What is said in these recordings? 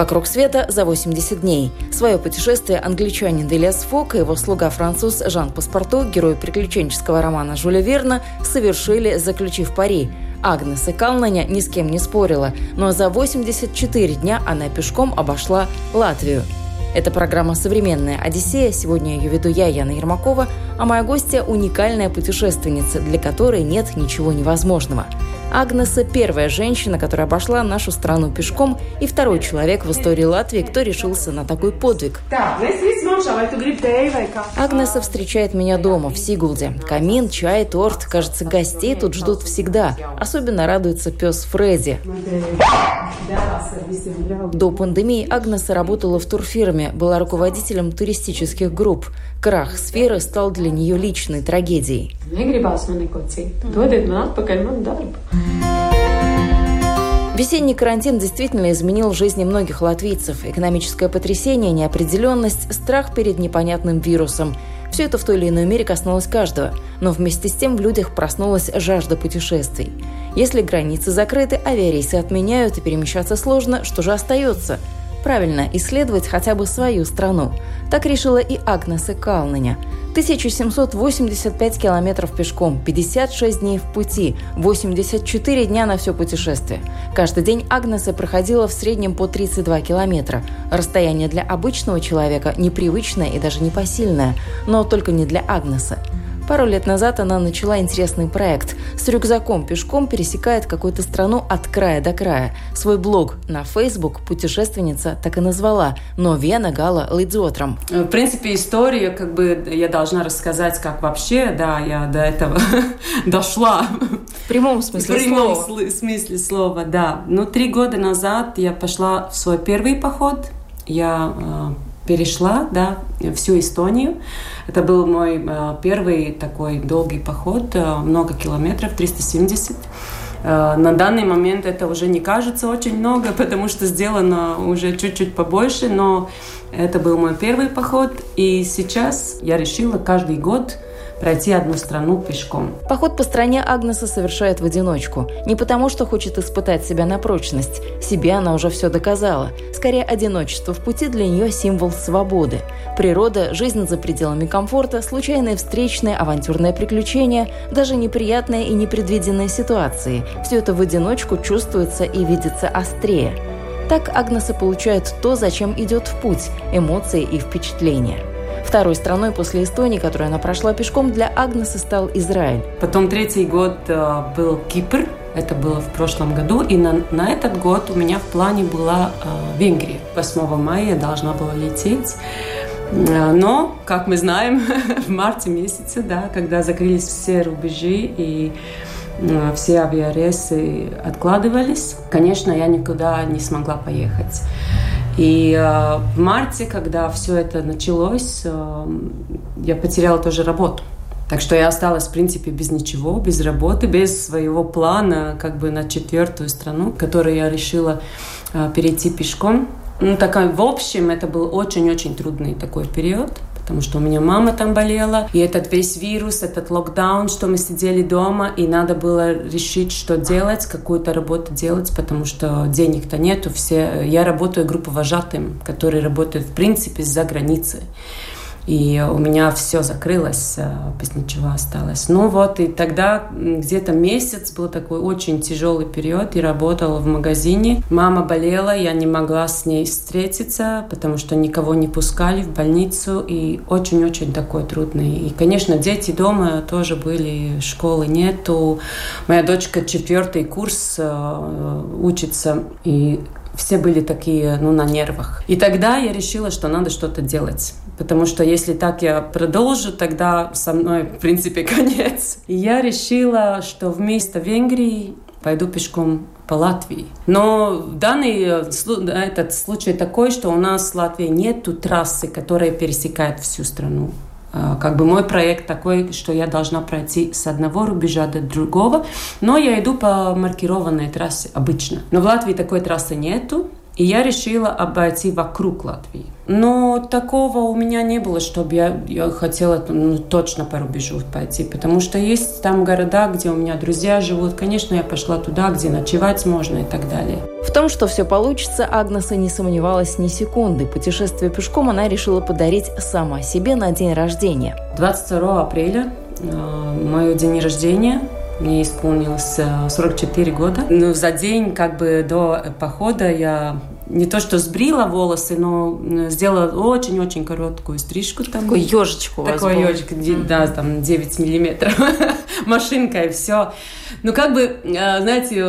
«Вокруг света за 80 дней». Свое путешествие англичанин Делиас Фок и его слуга-француз Жан Паспорту, герой приключенческого романа Жюля Верна, совершили, заключив пари. Агнес и Калнаня ни с кем не спорила, но за 84 дня она пешком обошла Латвию. Это программа «Современная Одиссея». Сегодня ее веду я, Яна Ермакова, а моя гостья – уникальная путешественница, для которой нет ничего невозможного – Агнеса – первая женщина, которая обошла нашу страну пешком, и второй человек в истории Латвии, кто решился на такой подвиг. Агнеса встречает меня дома, в Сигулде. Камин, чай, торт. Кажется, гостей тут ждут всегда. Особенно радуется пес Фредди. До пандемии Агнеса работала в турфирме, была руководителем туристических групп. Крах сферы стал для нее личной трагедией. Весенний карантин действительно изменил жизни многих латвийцев. Экономическое потрясение, неопределенность, страх перед непонятным вирусом. Все это в той или иной мере коснулось каждого, но вместе с тем в людях проснулась жажда путешествий. Если границы закрыты, авиарейсы отменяют и перемещаться сложно, что же остается – Правильно, исследовать хотя бы свою страну. Так решила и Агнеса Калныня. 1785 километров пешком, 56 дней в пути, 84 дня на все путешествие. Каждый день Агнеса проходила в среднем по 32 километра. Расстояние для обычного человека непривычное и даже непосильное, но только не для Агнеса. Пару лет назад она начала интересный проект. С рюкзаком пешком пересекает какую-то страну от края до края. Свой блог на Facebook путешественница так и назвала «Но Вена Гала Лидзотром». В принципе, историю как бы я должна рассказать, как вообще, да, я до этого дошла. В прямом смысле В прямом слова. смысле слова, да. Ну, три года назад я пошла в свой первый поход. Я э, перешла да, всю Эстонию. Это был мой э, первый такой долгий поход, э, много километров, 370. Э, на данный момент это уже не кажется очень много, потому что сделано уже чуть-чуть побольше, но это был мой первый поход. И сейчас я решила каждый год пройти одну страну пешком. Поход по стране Агнеса совершает в одиночку. Не потому, что хочет испытать себя на прочность. Себе она уже все доказала. Скорее, одиночество в пути для нее символ свободы. Природа, жизнь за пределами комфорта, случайные встречные, авантюрные приключения, даже неприятные и непредвиденные ситуации. Все это в одиночку чувствуется и видится острее. Так Агнеса получает то, зачем идет в путь – эмоции и впечатления. Второй страной после Эстонии, которую она прошла пешком, для Агнесы стал Израиль. Потом третий год э, был Кипр. Это было в прошлом году. И на, на этот год у меня в плане была э, Венгрия. 8 мая я должна была лететь. Э, но, как мы знаем, в марте месяце, да, когда закрылись все рубежи и э, все авиарейсы откладывались, конечно, я никуда не смогла поехать. И э, в марте, когда все это началось, э, я потеряла тоже работу. Так что я осталась, в принципе, без ничего, без работы, без своего плана, как бы на четвертую страну, которую я решила э, перейти пешком. Ну, такая, в общем, это был очень-очень трудный такой период потому что у меня мама там болела, и этот весь вирус, этот локдаун, что мы сидели дома, и надо было решить, что делать, какую-то работу делать, потому что денег-то нету. Все... Я работаю группой вожатым, которые работают, в принципе, за границей. И у меня все закрылось, э, без ничего осталось. Ну вот, и тогда где-то месяц был такой очень тяжелый период. Я работала в магазине. Мама болела, я не могла с ней встретиться, потому что никого не пускали в больницу. И очень-очень такой трудный. И, конечно, дети дома тоже были, школы нету. Моя дочка четвертый курс э, учится. И все были такие, ну, на нервах. И тогда я решила, что надо что-то делать. Потому что если так я продолжу, тогда со мной, в принципе, конец. И я решила, что вместо Венгрии пойду пешком по Латвии. Но данный этот случай такой, что у нас в Латвии нет трассы, которая пересекает всю страну. А, как бы мой проект такой, что я должна пройти с одного рубежа до другого, но я иду по маркированной трассе обычно. Но в Латвии такой трассы нету, и я решила обойти вокруг Латвии. Но такого у меня не было, чтобы я, я хотела ну, точно по рубежу пойти, потому что есть там города, где у меня друзья живут. Конечно, я пошла туда, где ночевать можно и так далее. В том, что все получится, Агнеса не сомневалась ни секунды. Путешествие пешком она решила подарить сама себе на день рождения. 22 апреля э, мое день рождения мне исполнилось 44 э, года. Ну, за день как бы до похода я не то что сбрила волосы, но сделала очень-очень короткую стрижку. Там. Такой ежичек у вас Такой ежик, mm-hmm. да, там 9 миллиметров. Машинка и все. Ну, как бы, э, знаете,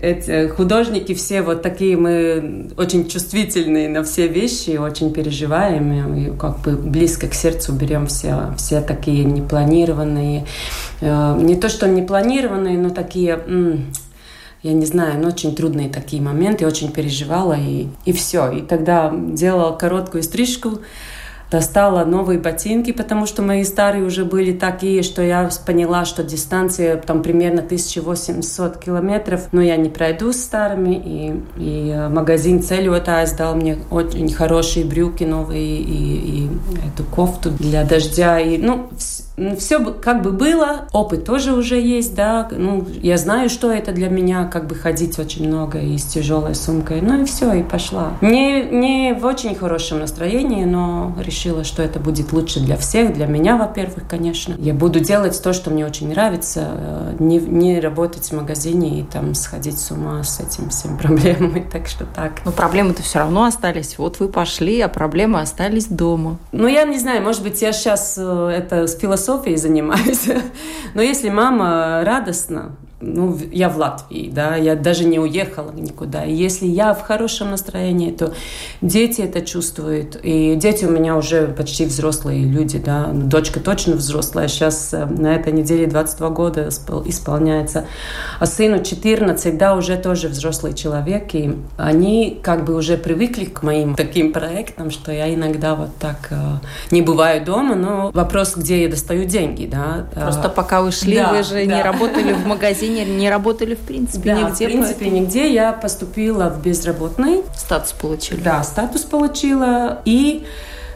эти художники все вот такие, мы очень чувствительные на все вещи, очень переживаем, и как бы близко к сердцу берем все, все такие непланированные, э, не то что непланированные, но такие я не знаю, но очень трудные такие моменты, очень переживала, и, и все. И тогда делала короткую стрижку, достала новые ботинки, потому что мои старые уже были такие, что я поняла, что дистанция там примерно 1800 километров, но я не пройду с старыми, и, и э, магазин Целюотайс дал мне очень хорошие брюки новые и, и эту кофту для дождя, и ну, все как бы было, опыт тоже уже есть, да, ну, я знаю, что это для меня, как бы ходить очень много и с тяжелой сумкой, ну и все, и пошла. Не, не в очень хорошем настроении, но решила, что это будет лучше для всех, для меня, во-первых, конечно. Я буду делать то, что мне очень нравится, э, не, не работать в магазине и там сходить с ума с этим всем проблемами, так что так. Но проблемы-то все равно остались, вот вы пошли, а проблемы остались дома. Ну, я не знаю, может быть, я сейчас э, это с философией философией занимаюсь. Но если мама радостна, ну, я в Латвии, да, я даже не уехала никуда. И если я в хорошем настроении, то дети это чувствуют. И дети у меня уже почти взрослые люди, да. Дочка точно взрослая, сейчас э, на этой неделе 22 года исполняется. А сыну 14, да, уже тоже взрослый человек. И они как бы уже привыкли к моим таким проектам, что я иногда вот так э, не бываю дома, но вопрос, где я достаю деньги, да. Просто пока вы шли, да, вы же да. не работали в магазине не, не работали в принципе да, нигде. в принципе поэтому... нигде. Я поступила в безработный. Статус получили. Да, статус получила. И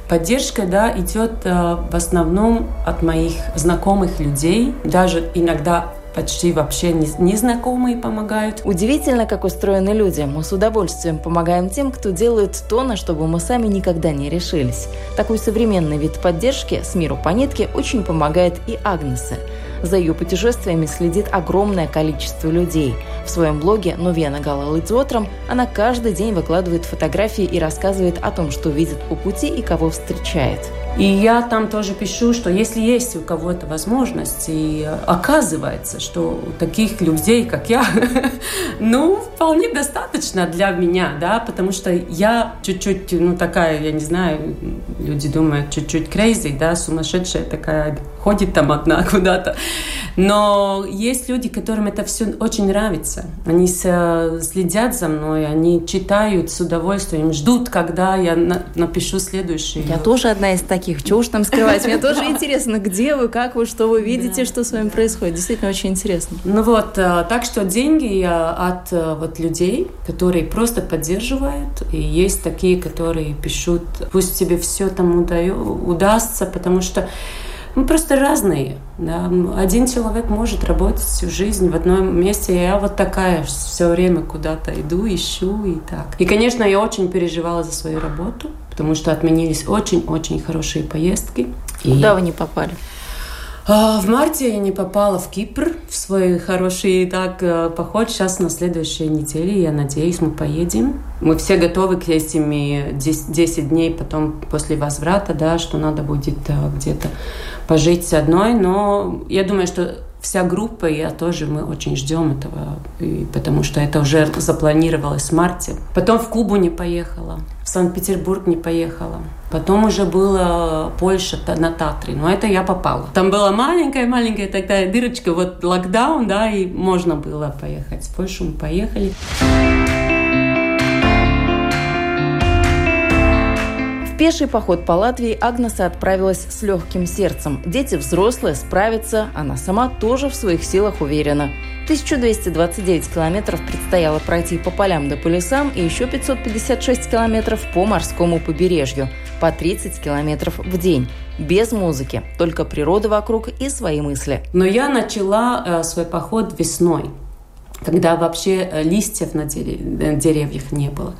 поддержка, да, идет э, в основном от моих знакомых людей, даже иногда почти вообще незнакомые помогают. Удивительно, как устроены люди. Мы с удовольствием помогаем тем, кто делает то, на что бы мы сами никогда не решились. Такой современный вид поддержки с миру по нитке очень помогает и Агнесе. За ее путешествиями следит огромное количество людей. В своем блоге «Новена Гала Лыцотром» она каждый день выкладывает фотографии и рассказывает о том, что видит по пути и кого встречает. И я там тоже пишу, что если есть у кого-то возможность, и оказывается, что таких людей, как я, ну, вполне достаточно для меня, да, потому что я чуть-чуть, ну, такая, я не знаю, люди думают, чуть-чуть crazy, да, сумасшедшая такая, ходит там одна куда-то. Но есть люди, которым это все очень нравится. Они следят за мной, они читают с удовольствием, ждут, когда я напишу следующий. Я тоже одна из таких. Чего уж там скрывать? Мне тоже интересно, где вы, как вы, что вы видите, что с вами происходит. Действительно очень интересно. Ну вот, э, так что деньги от э, вот людей, которые просто поддерживают, и есть такие, которые пишут, пусть тебе все там удастся, потому что мы просто разные. Да. Один человек может работать всю жизнь в одном месте. Я вот такая все время куда-то иду, ищу и так. И, конечно, я очень переживала за свою работу, потому что отменились очень-очень хорошие поездки. Куда и... вы не попали? А, в марте я не попала в Кипр в свой хороший так э, поход. Сейчас на следующей неделе, я надеюсь, мы поедем. Мы все готовы к этим 10 дней потом после возврата, да, что надо будет э, где-то пожить одной, но я думаю, что вся группа, я тоже, мы очень ждем этого, и потому что это уже запланировалось в марте. Потом в Кубу не поехала, в Санкт-Петербург не поехала. Потом уже была Польша на Татре, но это я попала. Там была маленькая-маленькая такая дырочка, вот локдаун, да, и можно было поехать. В Польшу мы поехали. Пеший поход по Латвии Агнеса отправилась с легким сердцем. Дети взрослые, справятся, она сама тоже в своих силах уверена. 1229 километров предстояло пройти по полям да по лесам и еще 556 километров по морскому побережью. По 30 километров в день. Без музыки, только природа вокруг и свои мысли. Но я начала э, свой поход весной когда вообще э, листьев на э, деревьях не было.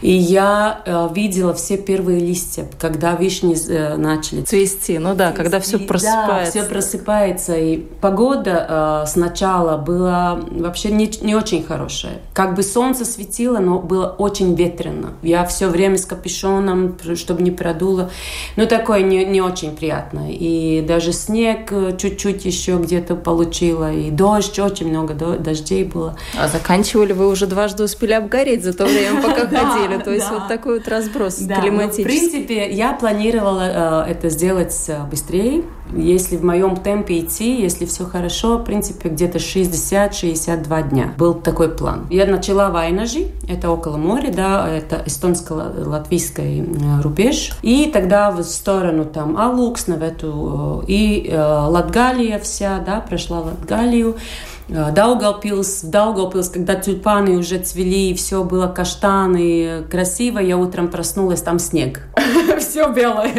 И я э, видела все первые листья, когда вишни начали цвести. Ну да, когда все просыпается. Да, все просыпается. И погода сначала была вообще не, не очень хорошая. Как бы солнце светило, но было очень ветрено. Я все время с капюшоном, чтобы не продуло. Ну, такое не, не очень приятно. И даже снег чуть-чуть еще где-то получила. И дождь, очень много дождей было. А заканчивали вы уже дважды успели обгореть за то время, пока ходили. То есть вот такой вот разброс ну, климатический. В принципе, я планировала э, это сделать э, быстрее. Если в моем темпе идти, если все хорошо, в принципе, где-то 60-62 дня. Был такой план. Я начала в Айнажи, это около моря, да, это эстонско-латвийский э, рубеж. И тогда в сторону там Алукс, в эту, и Латгалия вся, да, прошла Латгалию. Э, Даугавпилс, Даугавпилс, когда тюльпаны уже цвели, и все было каштаны, красиво, я утром проснулась, там снег, все белое.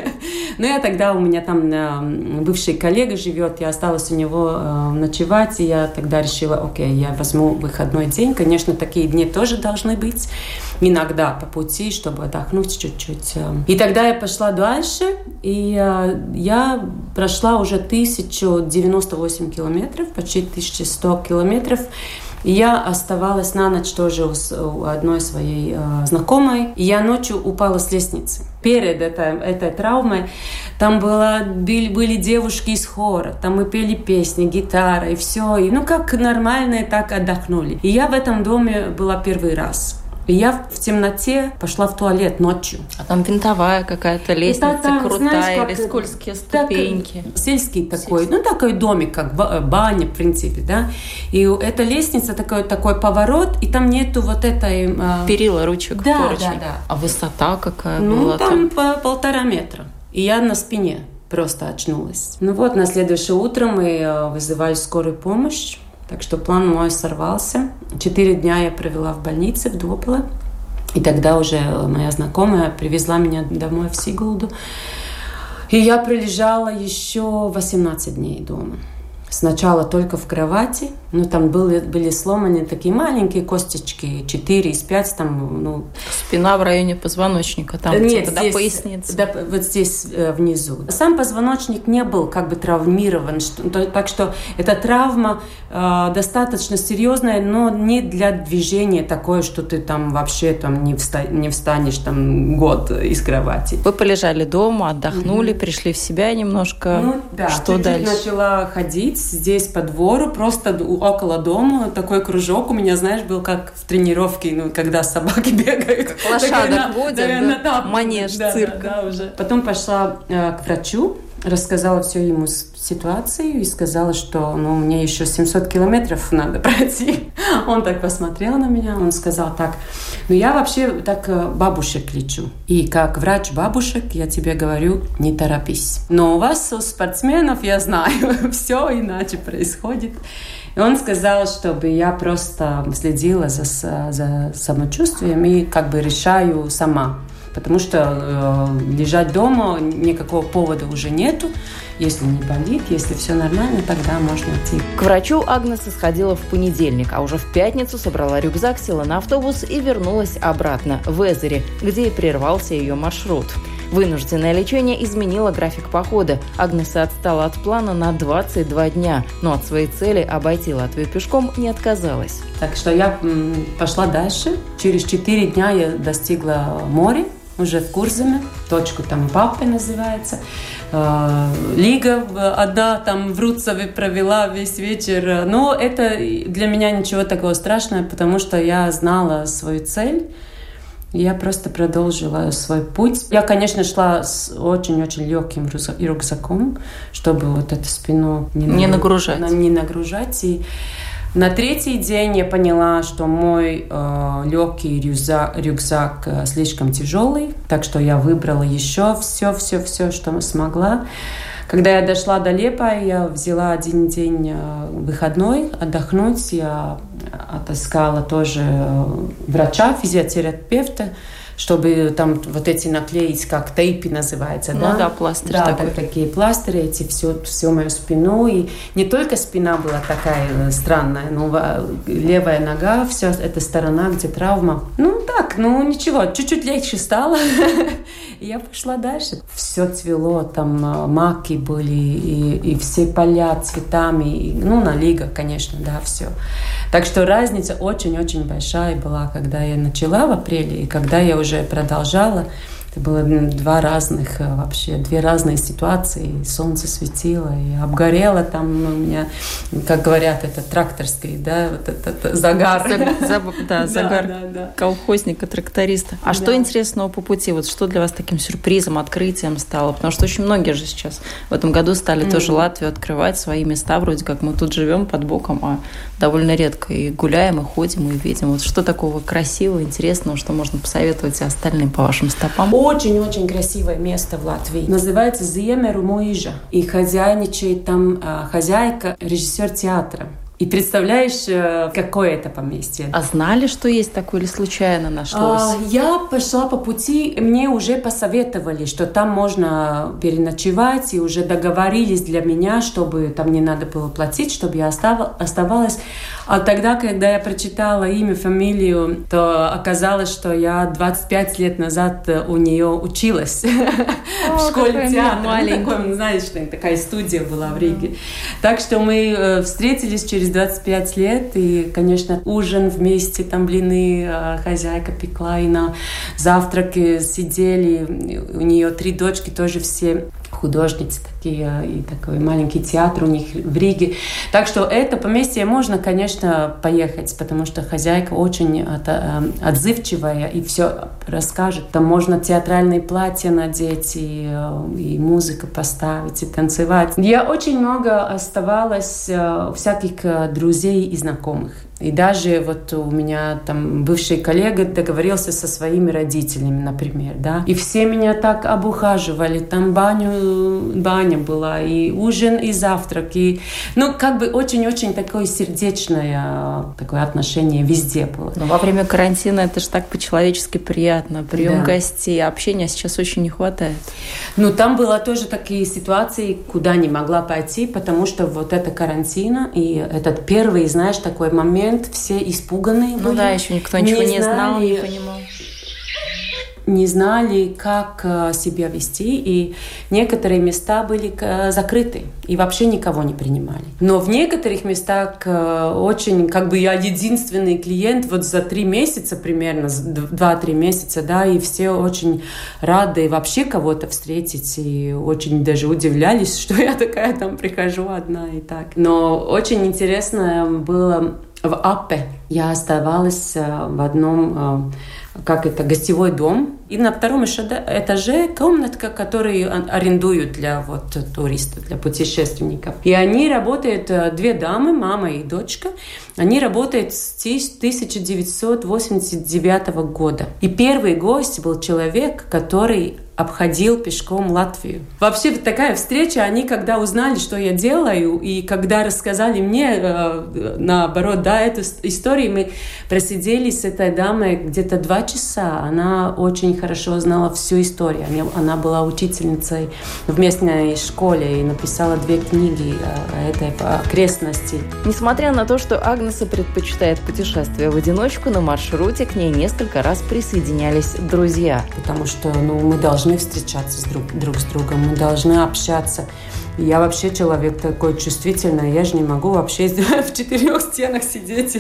Но я тогда, у меня там э, бывший коллега живет, я осталась у него э, ночевать, и я тогда решила, окей, я возьму выходной день, конечно, такие дни тоже должны быть, иногда по пути, чтобы отдохнуть чуть-чуть. И тогда я пошла дальше, и я прошла уже 1098 километров, почти 1100 километров. Я оставалась на ночь тоже у одной своей э, знакомой. И я ночью упала с лестницы. Перед этой, этой травмой там было, были, были девушки из хора, там мы пели песни, гитара и все. И, ну, как нормальные, так отдохнули. И я в этом доме была первый раз. И я в темноте пошла в туалет ночью. А там винтовая какая-то лестница так, крутая знаешь, как, или скользкие ступеньки. Так, сельский такой, сельский. ну такой домик, как э, баня, в принципе, да. И эта лестница такой, такой поворот, и там нету вот этой... Э... Перила, ручек, да, поручней. Да, да. А высота какая ну, была там? там? по полтора метра. И я на спине просто очнулась. Ну вот, на следующее утро мы э, вызывали скорую помощь. Так что план мой сорвался. Четыре дня я провела в больнице в Дуополе. И тогда уже моя знакомая привезла меня домой в Сигулду. И я пролежала еще 18 дней дома. Сначала только в кровати, ну там были, были сломаны такие маленькие косточки, 4 из 5, там, ну... Спина в районе позвоночника, там Нет, типа, здесь, до поясницы. Да, вот здесь э, внизу. Сам позвоночник не был как бы травмирован, что, то, так что эта травма э, достаточно серьезная, но не для движения такое, что ты там вообще там не, вста не встанешь там год из кровати. Вы полежали дома, отдохнули, mm-hmm. пришли в себя немножко. Ну да, что дальше? начала ходить здесь по двору, просто около дома, такой кружок у меня, знаешь, был как в тренировке, ну, когда собаки бегают. Лошадок водят, да? Манеж, да, цирк. Да, да, уже. Потом пошла э, к врачу, рассказала все ему ситуацию и сказала, что ну, мне еще 700 километров надо пройти. Он так посмотрел на меня, он сказал так, ну я вообще так э, бабушек лечу. И как врач бабушек я тебе говорю, не торопись. Но у вас, у спортсменов, я знаю, все иначе происходит. И он сказал, чтобы я просто следила за, за самочувствием и как бы решаю сама потому что э, лежать дома никакого повода уже нету. Если не болит, если все нормально, тогда можно идти. К врачу Агнеса сходила в понедельник, а уже в пятницу собрала рюкзак, села на автобус и вернулась обратно, в Эзере, где и прервался ее маршрут. Вынужденное лечение изменило график похода. Агнеса отстала от плана на 22 дня, но от своей цели обойти Латвию пешком не отказалась. Так что я пошла дальше. Через 4 дня я достигла моря, уже в Курзаме, точку там Папы называется. А, Лига одна там в Руцеве провела весь вечер. Но это для меня ничего такого страшного, потому что я знала свою цель. Я просто продолжила свой путь. Я, конечно, шла с очень-очень легким рюкзаком, чтобы вот эту спину не, не нагружать. Не нагружать. И на третий день я поняла, что мой э, легкий рюкзак, рюкзак э, слишком тяжелый, так что я выбрала еще все-все-все, что смогла. Когда я дошла до Лепа, я взяла один день э, выходной отдохнуть. Я отыскала тоже э, врача, физиотерапевта, чтобы там вот эти наклеить, как тейпи называется, ну, да? да, пластырь да, такой. такие пластыри, эти все, все мою спину. И не только спина была такая э, странная, но левая нога, вся эта сторона, где травма. Ну, так, ну, ничего, чуть-чуть легче стало. И я пошла дальше. Все цвело, там э, маки были, и, и все поля цветами. И, ну, на лига, конечно, да, все. Так что разница очень-очень большая была, когда я начала в апреле и когда я уже para é perante Aljala, Это было два разных э, вообще, две разные ситуации. Солнце светило, и обгорело там у меня, как говорят, это тракторский, да, вот этот загар. да, загар да, да, колхозника, тракториста. А что интересного по пути? Вот что для вас таким сюрпризом, открытием стало? Потому что очень многие же сейчас в этом году стали тоже Латвию открывать, свои места, вроде как мы тут живем под боком, а довольно редко и гуляем, и ходим, и видим. Вот что такого красивого, интересного, что можно посоветовать и остальным по вашим стопам? Очень-очень красивое место в Латвии. Называется Зиемеру Муижа. И хозяйничает там а, хозяйка, режиссер театра. И представляешь, э, какое это поместье. А знали, что есть такое или случайно нашлось? А, я пошла по пути, мне уже посоветовали, что там можно переночевать, и уже договорились для меня, чтобы там не надо было платить, чтобы я оставалась. А тогда, когда я прочитала имя, фамилию, то оказалось, что я 25 лет назад у нее училась О, в школе театра. Маленькая. Знаешь, такая студия была в Риге. Так что мы э, встретились через через 25 лет. И, конечно, ужин вместе, там блины а, хозяйка пекла, и на завтраке сидели. У нее три дочки тоже все художницы такие, и такой маленький театр у них в Риге. Так что это поместье можно, конечно, поехать, потому что хозяйка очень э, отзывчивая и все расскажет. Там можно театральные платья надеть, и, э, и музыку поставить, и танцевать. Я очень много оставалась э, всяких друзей и знакомых. И даже вот у меня там бывший коллега договорился со своими родителями, например, да. И все меня так обухаживали. Там баню, баня была, и ужин, и завтрак. И, ну, как бы очень-очень такое сердечное такое отношение везде было. Но во время карантина это же так по-человечески приятно. Прием да. гостей, общения сейчас очень не хватает. Ну, там было тоже такие ситуации, куда не могла пойти, потому что вот это карантина, и этот первый, знаешь, такой момент, момент все испуганные ну были. да, еще никто ничего не, не знал, не понимал не знали, как э, себя вести, и некоторые места были э, закрыты, и вообще никого не принимали. Но в некоторых местах э, очень, как бы я единственный клиент вот за три месяца примерно, два-три месяца, да, и все очень рады вообще кого-то встретить, и очень даже удивлялись, что я такая там прихожу одна и так. Но очень интересно было в Аппе. Я оставалась э, в одном, э, как это, гостевой дом. И на втором этаже комнатка, которую арендуют для вот туристов, для путешественников. И они работают, э, две дамы, мама и дочка, они работают с 1989 года. И первый гость был человек, который обходил пешком Латвию. Вообще такая встреча, они когда узнали, что я делаю, и когда рассказали мне, э, наоборот, да, эту историю, мы просидели с этой дамой где-то два часа. Она очень хорошо знала всю историю. Она была учительницей в местной школе и написала две книги о этой окрестности. Несмотря на то, что Агнеса предпочитает путешествия в одиночку, на маршруте к ней несколько раз присоединялись друзья. Потому что ну, мы должны должны встречаться с друг, друг с другом, мы должны общаться. Я вообще человек такой чувствительный, я же не могу вообще в четырех стенах сидеть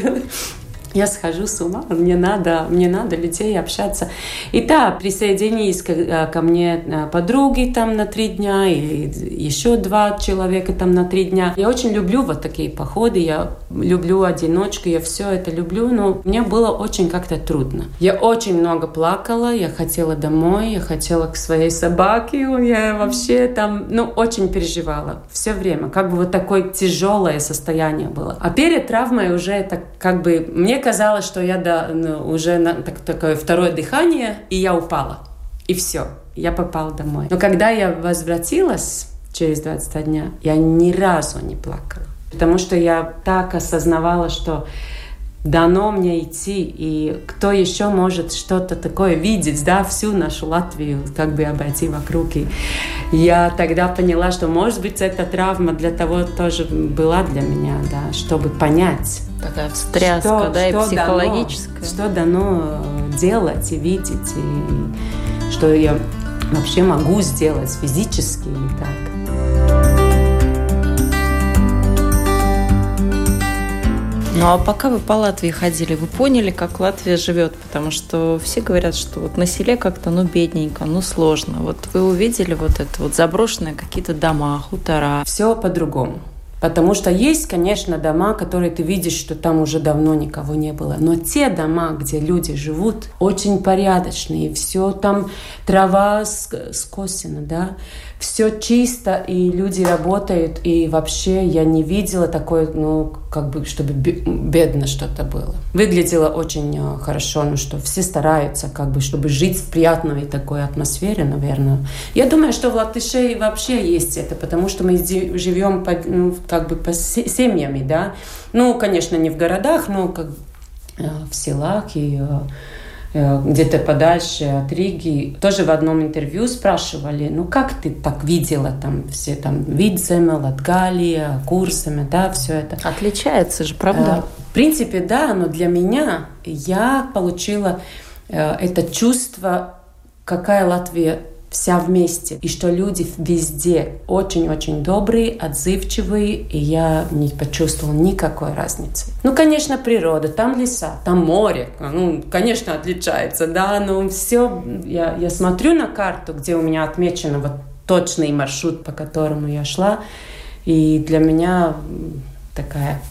я схожу с ума, мне надо, мне надо людей общаться. И да, присоединились ко, э, ко мне э, подруги там на три дня, и еще два человека там на три дня. Я очень люблю вот такие походы, я люблю одиночку, я все это люблю, но мне было очень как-то трудно. Я очень много плакала, я хотела домой, я хотела к своей собаке, я вообще там, ну, очень переживала все время. Как бы вот такое тяжелое состояние было. А перед травмой уже это как бы, мне казалось, что я да, ну, уже на так, такое второе дыхание, и я упала. И все, я попала домой. Но когда я возвратилась через 22 дня, я ни разу не плакала. Потому что я так осознавала, что дано мне идти, и кто еще может что-то такое видеть, да, всю нашу Латвию, как бы обойти вокруг. И я тогда поняла, что, может быть, эта травма для того тоже была для меня, да, чтобы понять. Такая встряска, что, да, что и психологическая. Дано, что дано делать и видеть, и что я вообще могу сделать физически и так. Ну а пока вы по Латвии ходили, вы поняли, как Латвия живет? Потому что все говорят, что вот на селе как-то, ну, бедненько, ну, сложно. Вот вы увидели вот это вот заброшенные какие-то дома, хутора. Все по-другому. Потому что есть, конечно, дома, которые ты видишь, что там уже давно никого не было. Но те дома, где люди живут, очень порядочные. Все там трава скосена, да все чисто, и люди работают, и вообще я не видела такое, ну, как бы, чтобы бедно что-то было. Выглядело очень э, хорошо, ну, что все стараются, как бы, чтобы жить в приятной такой атмосфере, наверное. Я думаю, что в Латыше вообще есть это, потому что мы живем по, ну, как бы по семьями, да. Ну, конечно, не в городах, но как э, в селах и Э, где-то подальше от Риги, тоже в одном интервью спрашивали, ну как ты так видела там все там Видземе, Латгалия, Курсами, да, все это. Отличается же, правда? Э, в принципе, да, но для меня я получила э, это чувство, какая Латвия вся вместе, и что люди везде очень-очень добрые, отзывчивые, и я не почувствовала никакой разницы. Ну, конечно, природа, там леса, там море, ну, конечно, отличается, да, но все, я, я смотрю на карту, где у меня отмечено вот точный маршрут, по которому я шла, и для меня такая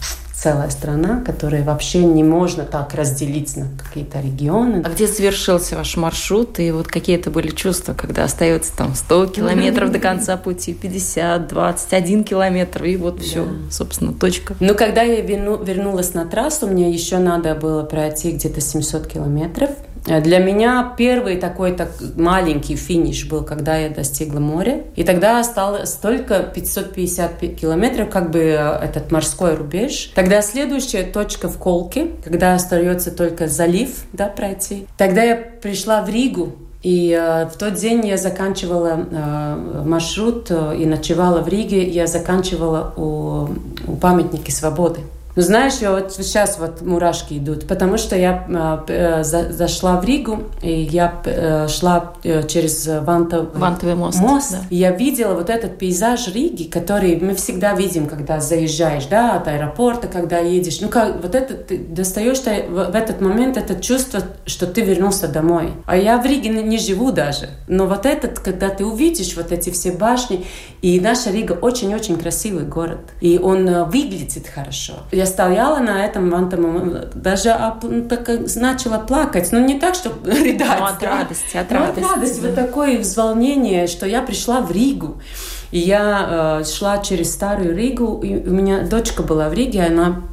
целая страна, которая вообще не можно так разделить на какие-то регионы. А где завершился ваш маршрут, и вот какие это были чувства, когда остается там 100 километров до конца пути, 50, 21 километр, и вот все, собственно, точка. Ну, когда я вернулась на трассу, мне еще надо было пройти где-то 700 километров, для меня первый такой так маленький финиш был, когда я достигла моря. И тогда осталось только 550 километров, как бы э, этот морской рубеж. Тогда следующая точка в Колке, когда остается только залив да, пройти. Тогда я пришла в Ригу, и э, в тот день я заканчивала э, маршрут э, и ночевала в Риге. Я заканчивала у, у памятника свободы. Ну, знаешь, я вот сейчас вот мурашки идут, потому что я а, э, за, зашла в Ригу, и я э, шла э, через Вантов... Вантовый мост. мост да. И я видела вот этот пейзаж Риги, который мы всегда видим, когда заезжаешь, да, от аэропорта, когда едешь. Ну, как вот это, ты достаешь в, в этот момент это чувство, что ты вернулся домой. А я в Риге не, не живу даже. Но вот этот, когда ты увидишь вот эти все башни, и наша Рига очень-очень красивый город, и он э, выглядит хорошо. Я стояла на этом вантом, даже ну, так, начала плакать. Ну, не так, что рыдать. Ну, от да? радости, от ну, радости. От радости, да. вот такое волнение, что я пришла в Ригу. И я э, шла через старую Ригу, и у меня дочка была в Риге, она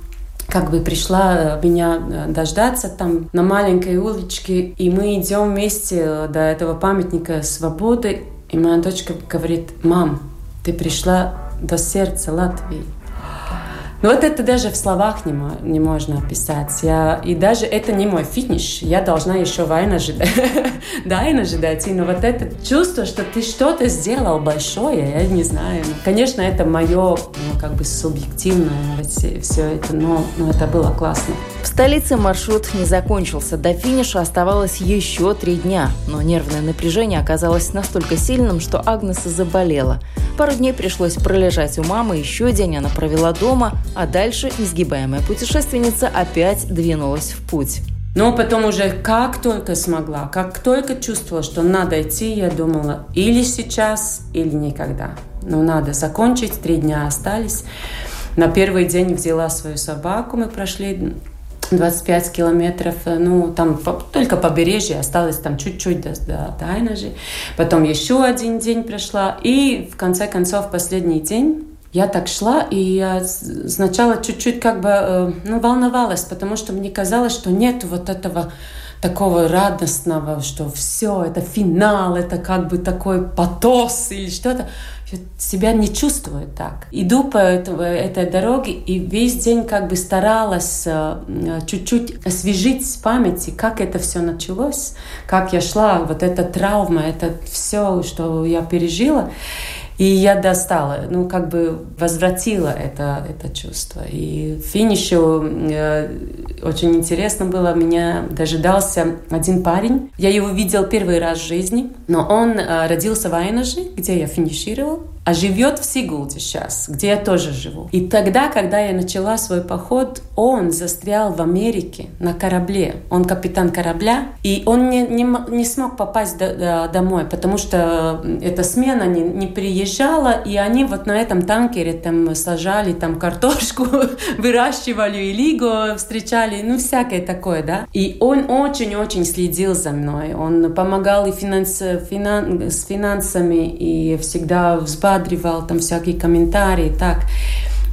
как бы пришла э, меня э, дождаться там на маленькой улочке, и мы идем вместе э, до этого памятника свободы, и моя дочка говорит, мам, ты пришла до сердца Латвии. Ну вот это даже в словах не, не можно описать. Я, и даже это не мой финиш. Я должна еще война ждать. Дайна ждать. Но вот это чувство, что ты что-то сделал большое, я не знаю. Конечно, это мое, ну, как бы субъективное все, все это, но, но это было классно. В столице маршрут не закончился. До финиша оставалось еще три дня. Но нервное напряжение оказалось настолько сильным, что Агнеса заболела. Пару дней пришлось пролежать у мамы, еще день она провела дома, а дальше несгибаемая путешественница опять двинулась в путь. Но потом уже как только смогла, как только чувствовала, что надо идти, я думала, или сейчас, или никогда. Но надо закончить, три дня остались. На первый день взяла свою собаку, мы прошли 25 километров, ну, там по, только побережье, осталось там чуть-чуть до, до, до Айнажи. Потом еще один день прошла, и в конце концов последний день я так шла, и я сначала чуть-чуть как бы э, ну, волновалась, потому что мне казалось, что нет вот этого такого радостного, что все, это финал, это как бы такой потос или что-то. Себя не чувствую так. Иду по этого, этой дороге и весь день как бы старалась э, чуть-чуть освежить в памяти, как это все началось, как я шла, вот эта травма, это все, что я пережила. И я достала, ну, как бы возвратила это, это чувство. И финише э, очень интересно было, меня дожидался один парень. Я его видел первый раз в жизни, но он э, родился в Айнаже, где я финишировал а живет в Сигулде сейчас, где я тоже живу. И тогда, когда я начала свой поход, он застрял в Америке на корабле. Он капитан корабля, и он не, не, не смог попасть до, до, домой, потому что эта смена не, не приезжала, и они вот на этом танкере там сажали там картошку, выращивали лигу, встречали, ну всякое такое, да. И он очень-очень следил за мной. Он помогал и финанс, финан, с финансами, и всегда взбавлял подбадривал, там всякие комментарии, так.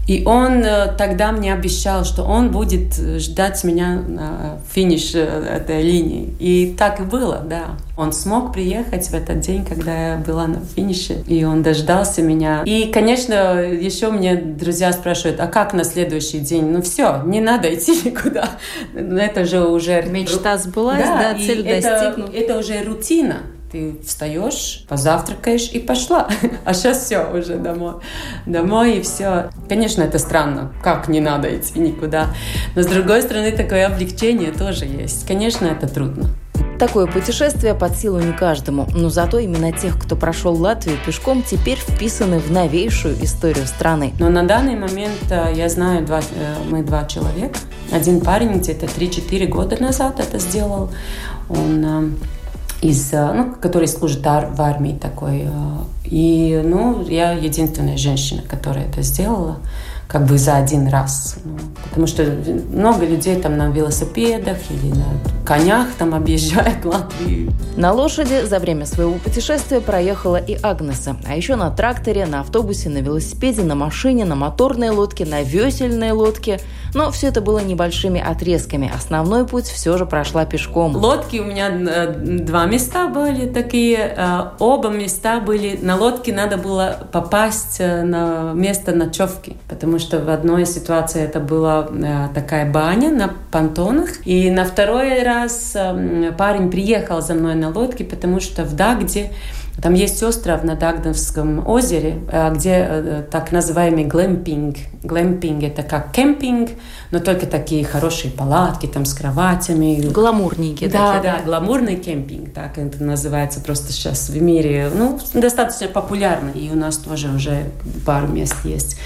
И он э, тогда мне обещал, что он будет ждать меня на финиш э, этой линии. И так и было, да. Он смог приехать в этот день, когда я была на финише, и он дождался меня. И, конечно, еще мне друзья спрашивают, а как на следующий день? Ну все, не надо идти никуда. Это же уже... Мечта сбылась, да, да цель достигнута. Это, это уже рутина. Ты встаешь, позавтракаешь и пошла. А сейчас все уже домой. Домой и все. Конечно, это странно. Как не надо идти никуда. Но с другой стороны, такое облегчение тоже есть. Конечно, это трудно. Такое путешествие под силу не каждому, но зато именно тех, кто прошел Латвию пешком, теперь вписаны в новейшую историю страны. Но на данный момент э, я знаю, два, э, мы два человека. Один парень где-то 3-4 года назад это сделал. Он э, из, э, ну, который служит в армии такой. Э, и, ну, я единственная женщина, которая это сделала как бы за один раз. Ну, потому что много людей там на велосипедах или на конях там объезжают Латвию. На лошади за время своего путешествия проехала и Агнеса. А еще на тракторе, на автобусе, на велосипеде, на машине, на моторной лодке, на весельной лодке. Но все это было небольшими отрезками. Основной путь все же прошла пешком. Лодки у меня э, два места были такие. Э, оба места были... На лодке надо было попасть э, на место ночевки, потому что в одной ситуации это была такая баня на понтонах, и на второй раз эм, парень приехал за мной на лодке, потому что в Дагде там есть остров на Дагдовском озере, э, где э, так называемый глэмпинг. Глэмпинг – это как кемпинг, но только такие хорошие палатки там с кроватями. Гламурненькие да, такие. Да, да, гламурный кемпинг, так это называется просто сейчас в мире. Ну, достаточно популярно, и у нас тоже уже пару мест есть.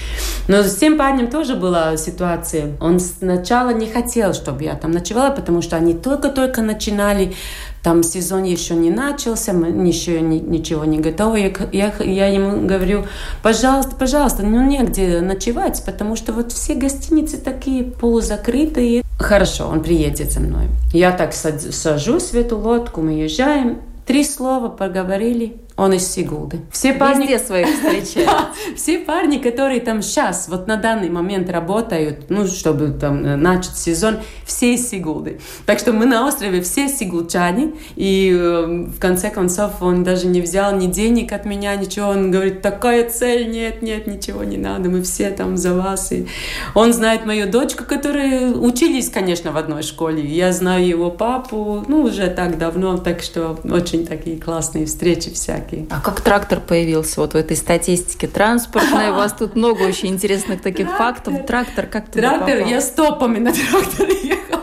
Но с тем парнем тоже была ситуация. Он сначала не хотел, чтобы я там ночевала, потому что они только-только начинали там сезон еще не начался, мы еще ничего не готовы. Я, я ему говорю, пожалуйста, пожалуйста, ну негде ночевать, потому что вот все гостиницы такие полузакрытые. Хорошо, он приедет за мной. Я так сажусь в эту лодку, мы езжаем, три слова поговорили, он из Сигулды. Все парни... Везде своих встречают. все парни, которые там сейчас, вот на данный момент работают, ну, чтобы там э, начать сезон, все из Сигулды. Так что мы на острове все сигулчане, и э, в конце концов он даже не взял ни денег от меня, ничего. Он говорит, такая цель, нет, нет, ничего не надо, мы все там за вас. И он знает мою дочку, которые учились, конечно, в одной школе. Я знаю его папу, ну, уже так давно, так что очень такие классные встречи всякие всякие. А как трактор появился вот в этой статистике транспортной? У вас тут много очень интересных таких фактов. Трактор как туда Трактор, я стопами на тракторе ехала.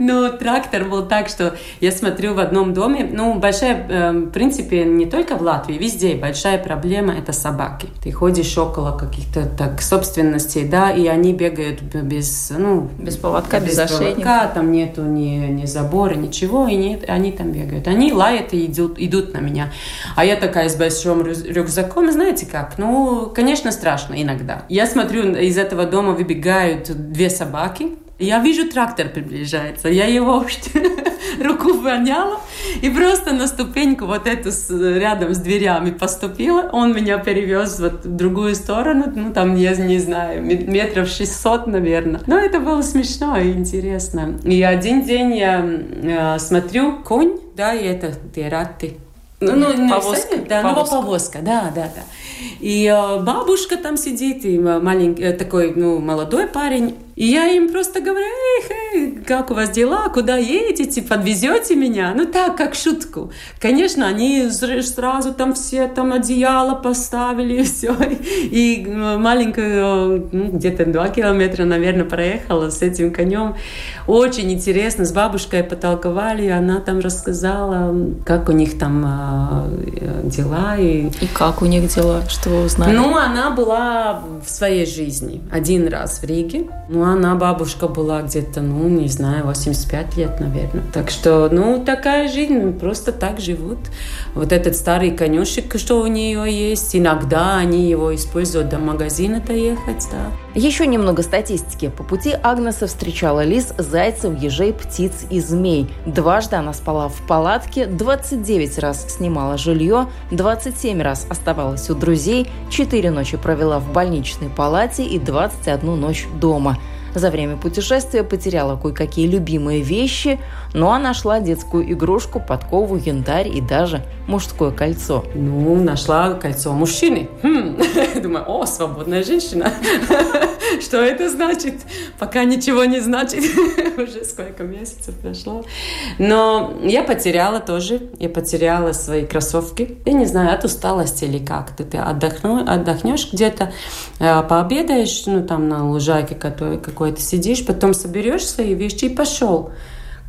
Но трактор был так, что я смотрю в одном доме, ну, большая, э, в принципе, не только в Латвии, везде большая проблема – это собаки. Ты ходишь около каких-то так собственностей, да, и они бегают без, ну, без поводка, без, без ошейника. Поводка, там нету ни, ни забора, ничего, и нет, они там бегают. Они лают и идут, идут на меня. А я такая с большим рюкзаком, знаете как, ну, конечно, страшно иногда. Я смотрю, из этого дома выбегают две собаки, я вижу, трактор приближается. Я его руку воняла и просто на ступеньку вот эту с, рядом с дверями поступила. Он меня перевез вот в другую сторону, ну там, я не знаю, метров 600, наверное. Но это было смешно и интересно. И один день я э, смотрю, конь, да, и это тераты. Ну, ну, повозка. Да, ну, повозка. ну, повозка, да, да, да. И э, бабушка там сидит, и маленький, э, такой, ну, молодой парень. И я им просто говорю, эй, эй, как у вас дела, куда едете, подвезете меня? Ну так, как шутку. Конечно, они сразу там все там одеяло поставили, и все. И маленькая, ну, где-то два километра, наверное, проехала с этим конем. Очень интересно, с бабушкой потолковали, она там рассказала, как у них там а, дела. И, и как у них дела, что вы узнали? Ну, она была в своей жизни один раз в Риге. Ну, она бабушка была где-то, ну, не знаю, 85 лет, наверное. Так что, ну, такая жизнь, просто так живут. Вот этот старый конюшек, что у нее есть, иногда они его используют до магазина-то ехать, да. Еще немного статистики. По пути Агнеса встречала лис, зайцев, ежей, птиц и змей. Дважды она спала в палатке, 29 раз снимала жилье, 27 раз оставалась у друзей, 4 ночи провела в больничной палате и 21 ночь дома. За время путешествия потеряла кое-какие любимые вещи, но нашла детскую игрушку, подкову, янтарь и даже мужское кольцо. Ну, нашла кольцо мужчины. Хм. Думаю, о, свободная женщина. Что это значит? Пока ничего не значит. Уже сколько месяцев прошло. Но я потеряла тоже. Я потеряла свои кроссовки. Я не знаю, от усталости или как. Ты, отдохну, отдохнешь где-то, э, пообедаешь, ну, там на лужайке какой-то сидишь, потом соберешь свои вещи и пошел.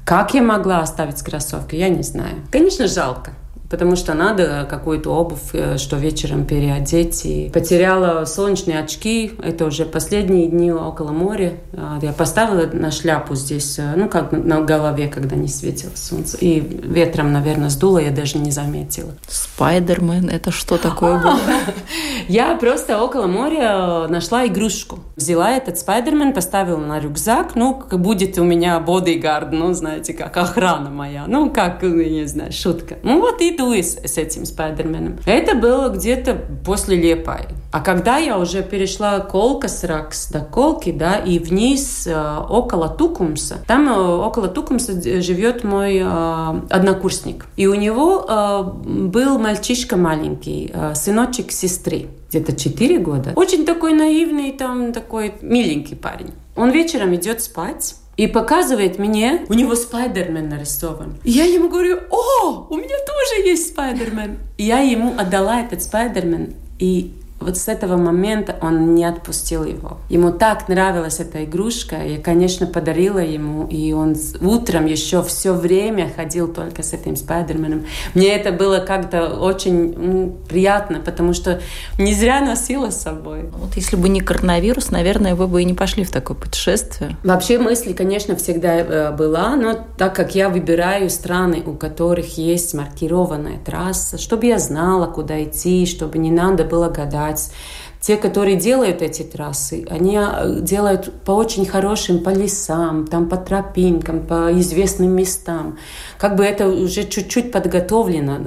Как я могла оставить кроссовки, я не знаю. Конечно, жалко потому что надо какую-то обувь, э, что вечером переодеть. И потеряла солнечные очки, это уже последние дни около моря. А, я поставила на шляпу здесь, э, ну, как на голове, когда не светило солнце. И ветром, наверное, сдуло, я даже не заметила. Спайдермен, это что такое было? Я просто около моря нашла игрушку. Взяла этот Спайдермен, поставила на рюкзак, ну, будет у меня бодигард, ну, знаете, как охрана моя. Ну, как, не знаю, шутка. Ну, вот и иду с, с этим Спайдерменом. Это было где-то после Лепай. А когда я уже перешла Колкас Ракс до Колки, да, и вниз э, около Тукумса, там э, около Тукумса живет мой э, однокурсник. И у него был мальчишка маленький, сыночек сестры где-то 4 года. Очень такой наивный, там такой миленький парень. Он вечером идет спать, и показывает мне, у него Спайдермен нарисован. И я ему говорю, о, у меня тоже есть Спайдермен. И я ему отдала этот Спайдермен, и вот с этого момента он не отпустил его. Ему так нравилась эта игрушка, я, конечно, подарила ему, и он утром еще все время ходил только с этим Спайдерменом. Мне это было как-то очень ну, приятно, потому что не зря носила с собой. Вот если бы не коронавирус, наверное, вы бы и не пошли в такое путешествие. Вообще мысли, конечно, всегда э, была, но так как я выбираю страны, у которых есть маркированная трасса, чтобы я знала, куда идти, чтобы не надо было гадать, брать. Те, которые делают эти трассы, они а, делают по очень хорошим, по лесам, там, по тропинкам, по известным местам. Как бы это уже чуть-чуть подготовлено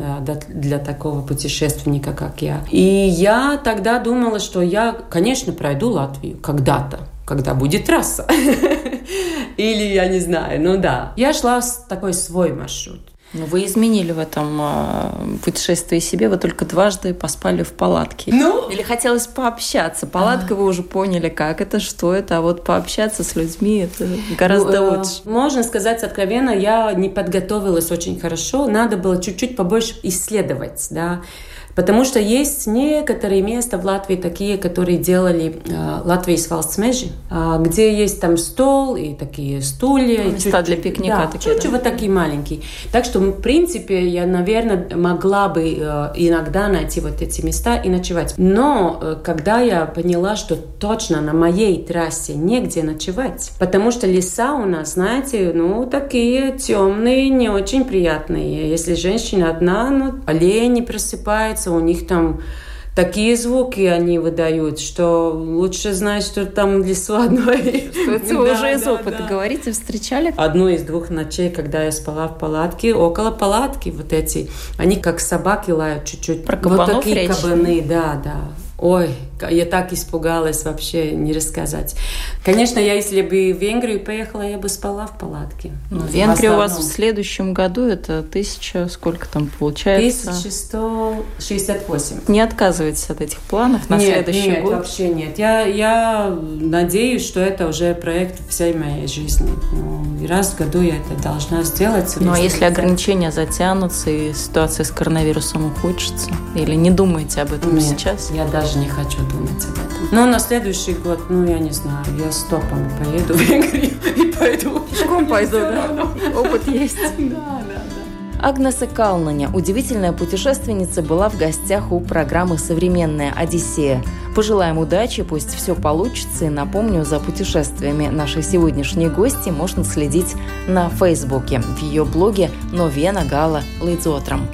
для такого путешественника, как я. И я тогда думала, что я, конечно, пройду Латвию когда-то, когда будет трасса. Или я не знаю, ну да. Я шла такой свой маршрут. Ну, вы изменили в этом э, путешествии себе, вы только дважды поспали в палатке. Ну? Или хотелось пообщаться. Палатка а. вы уже поняли, как это, что это, а вот пообщаться с людьми это гораздо ну, лучше. Можно сказать откровенно, я не подготовилась очень хорошо, надо было чуть-чуть побольше исследовать, да. Потому что есть некоторые места в Латвии такие, которые делали э, Латвийс Валстсмежи, э, где есть там стол и такие стулья. Места чуть -чуть, для пикника да, такие. Чуть-чуть да? вот такие маленькие. Так что, в принципе, я, наверное, могла бы э, иногда найти вот эти места и ночевать. Но э, когда я поняла, что точно на моей трассе негде ночевать, потому что леса у нас, знаете, ну, такие темные, не очень приятные. Если женщина одна, ну, олени просыпаются, у них там такие звуки они выдают, что лучше знать, что там лесу одной. Вы уже из опыта говорите, встречали? Одну из двух ночей, когда я спала в палатке, около палатки вот эти, они как собаки лают чуть-чуть. Про кабанов вот такие речь? кабаны, да, да. Ой, я так испугалась вообще не рассказать. Конечно, я если бы в Венгрию поехала, я бы спала в палатке. Ну, Венгрия у вас в следующем году это тысяча, сколько там получается? 1168. Не отказывайтесь от этих планов на нет, следующий нет, год? вообще нет. Я, я надеюсь, что это уже проект всей моей жизни. Ну, и раз в году я это должна сделать. Ну, а если ограничения затянутся и ситуация с коронавирусом ухудшится? Или не думаете об этом нет, сейчас? я даже не хочу думать об этом. Но на следующий год, ну, я не знаю, я стопом поеду в Венгрию и пойду. Пешком пойду, да? Опыт есть. Да, да, да. Агнеса Калнаня, удивительная путешественница, была в гостях у программы «Современная Одиссея». Пожелаем удачи, пусть все получится. И напомню, за путешествиями нашей сегодняшней гости можно следить на Фейсбуке в ее блоге «Новена Гала Лейдзотром».